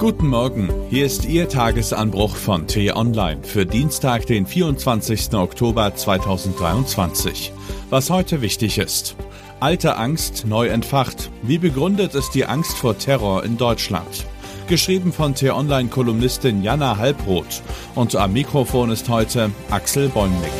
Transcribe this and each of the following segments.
Guten Morgen, hier ist Ihr Tagesanbruch von T-Online für Dienstag, den 24. Oktober 2023. Was heute wichtig ist. Alte Angst neu entfacht. Wie begründet ist die Angst vor Terror in Deutschland? Geschrieben von T-Online-Kolumnistin Jana Halbroth. Und am Mikrofon ist heute Axel Bäumling.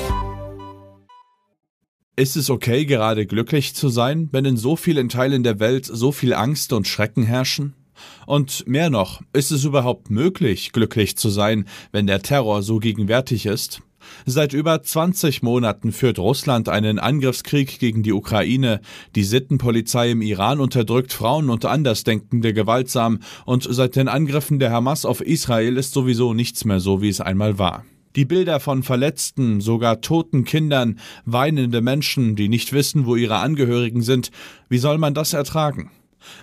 Ist es okay, gerade glücklich zu sein, wenn in so vielen Teilen der Welt so viel Angst und Schrecken herrschen? Und mehr noch, ist es überhaupt möglich, glücklich zu sein, wenn der Terror so gegenwärtig ist? Seit über 20 Monaten führt Russland einen Angriffskrieg gegen die Ukraine. Die Sittenpolizei im Iran unterdrückt Frauen und Andersdenkende gewaltsam. Und seit den Angriffen der Hamas auf Israel ist sowieso nichts mehr so, wie es einmal war. Die Bilder von verletzten, sogar toten Kindern, weinende Menschen, die nicht wissen, wo ihre Angehörigen sind, wie soll man das ertragen?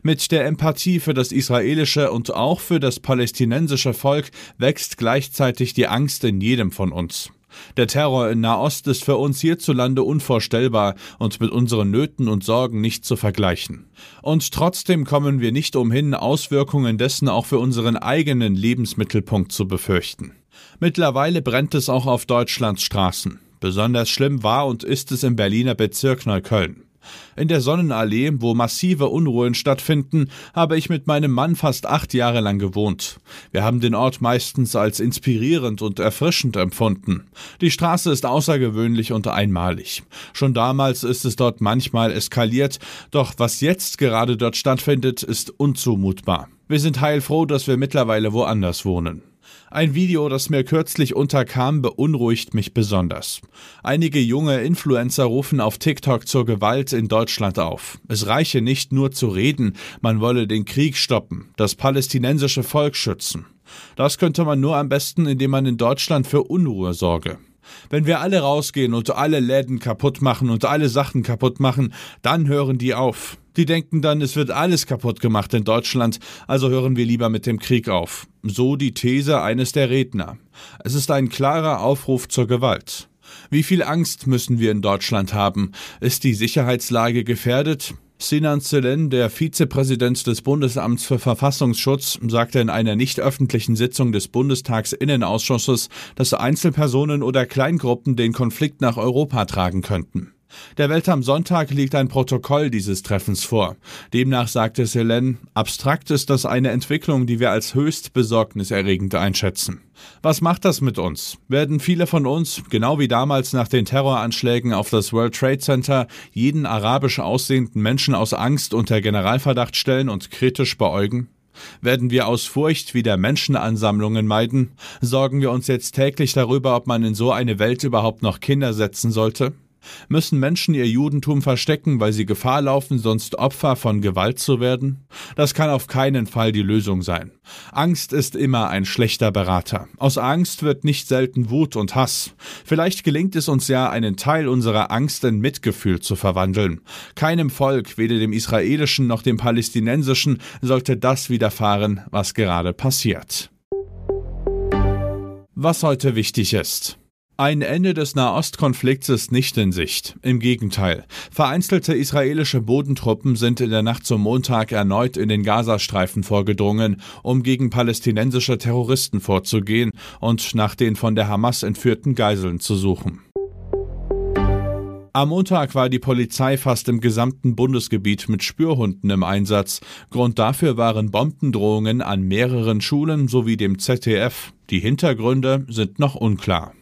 Mit der Empathie für das israelische und auch für das palästinensische Volk wächst gleichzeitig die Angst in jedem von uns. Der Terror in Nahost ist für uns hierzulande unvorstellbar und mit unseren Nöten und Sorgen nicht zu vergleichen. Und trotzdem kommen wir nicht umhin, Auswirkungen dessen auch für unseren eigenen Lebensmittelpunkt zu befürchten. Mittlerweile brennt es auch auf Deutschlands Straßen. Besonders schlimm war und ist es im Berliner Bezirk Neukölln. In der Sonnenallee, wo massive Unruhen stattfinden, habe ich mit meinem Mann fast acht Jahre lang gewohnt. Wir haben den Ort meistens als inspirierend und erfrischend empfunden. Die Straße ist außergewöhnlich und einmalig. Schon damals ist es dort manchmal eskaliert, doch was jetzt gerade dort stattfindet, ist unzumutbar. Wir sind heilfroh, dass wir mittlerweile woanders wohnen. Ein Video, das mir kürzlich unterkam, beunruhigt mich besonders. Einige junge Influencer rufen auf TikTok zur Gewalt in Deutschland auf. Es reiche nicht nur zu reden, man wolle den Krieg stoppen, das palästinensische Volk schützen. Das könnte man nur am besten, indem man in Deutschland für Unruhe sorge. Wenn wir alle rausgehen und alle Läden kaputt machen und alle Sachen kaputt machen, dann hören die auf. Die denken dann, es wird alles kaputt gemacht in Deutschland, also hören wir lieber mit dem Krieg auf. So die These eines der Redner. Es ist ein klarer Aufruf zur Gewalt. Wie viel Angst müssen wir in Deutschland haben? Ist die Sicherheitslage gefährdet? Sinan Selen, der Vizepräsident des Bundesamts für Verfassungsschutz, sagte in einer nicht öffentlichen Sitzung des Bundestagsinnenausschusses, dass Einzelpersonen oder Kleingruppen den Konflikt nach Europa tragen könnten. Der Welt am Sonntag liegt ein Protokoll dieses Treffens vor. Demnach sagte Selen, abstrakt ist das eine Entwicklung, die wir als höchst besorgniserregend einschätzen. Was macht das mit uns? Werden viele von uns, genau wie damals nach den Terroranschlägen auf das World Trade Center, jeden arabisch aussehenden Menschen aus Angst unter Generalverdacht stellen und kritisch beäugen? Werden wir aus Furcht wieder Menschenansammlungen meiden? Sorgen wir uns jetzt täglich darüber, ob man in so eine Welt überhaupt noch Kinder setzen sollte? Müssen Menschen ihr Judentum verstecken, weil sie Gefahr laufen, sonst Opfer von Gewalt zu werden? Das kann auf keinen Fall die Lösung sein. Angst ist immer ein schlechter Berater. Aus Angst wird nicht selten Wut und Hass. Vielleicht gelingt es uns ja, einen Teil unserer Angst in Mitgefühl zu verwandeln. Keinem Volk, weder dem israelischen noch dem palästinensischen, sollte das widerfahren, was gerade passiert. Was heute wichtig ist. Ein Ende des Nahostkonflikts ist nicht in Sicht. Im Gegenteil. Vereinzelte israelische Bodentruppen sind in der Nacht zum Montag erneut in den Gazastreifen vorgedrungen, um gegen palästinensische Terroristen vorzugehen und nach den von der Hamas entführten Geiseln zu suchen. Am Montag war die Polizei fast im gesamten Bundesgebiet mit Spürhunden im Einsatz. Grund dafür waren Bombendrohungen an mehreren Schulen sowie dem ZDF. Die Hintergründe sind noch unklar.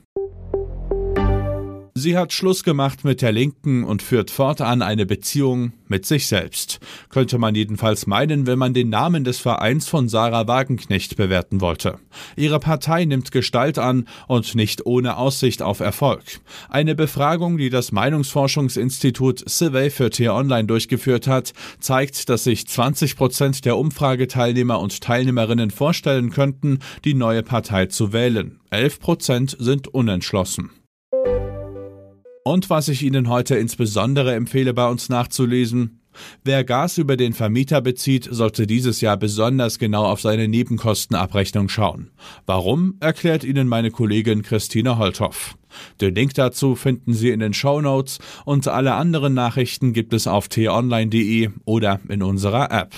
Sie hat Schluss gemacht mit der Linken und führt fortan eine Beziehung mit sich selbst. Könnte man jedenfalls meinen, wenn man den Namen des Vereins von Sarah Wagenknecht bewerten wollte. Ihre Partei nimmt Gestalt an und nicht ohne Aussicht auf Erfolg. Eine Befragung, die das Meinungsforschungsinstitut Survey für T-Online durchgeführt hat, zeigt, dass sich 20 Prozent der Umfrageteilnehmer und Teilnehmerinnen vorstellen könnten, die neue Partei zu wählen. 11 Prozent sind unentschlossen. Und was ich Ihnen heute insbesondere empfehle, bei uns nachzulesen, Wer Gas über den Vermieter bezieht, sollte dieses Jahr besonders genau auf seine Nebenkostenabrechnung schauen. Warum, erklärt Ihnen meine Kollegin Christina Holthoff. Den Link dazu finden Sie in den Show Notes und alle anderen Nachrichten gibt es auf t-online.de oder in unserer App.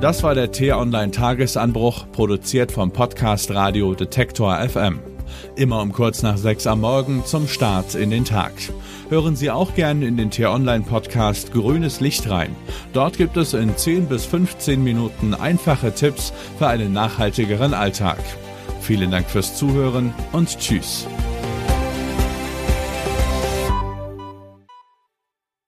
Das war der T-Online Tagesanbruch, produziert vom Podcast Radio Detektor FM. Immer um kurz nach sechs am Morgen zum Start in den Tag. Hören Sie auch gerne in den T-Online-Podcast Grünes Licht rein. Dort gibt es in 10 bis 15 Minuten einfache Tipps für einen nachhaltigeren Alltag. Vielen Dank fürs Zuhören und Tschüss.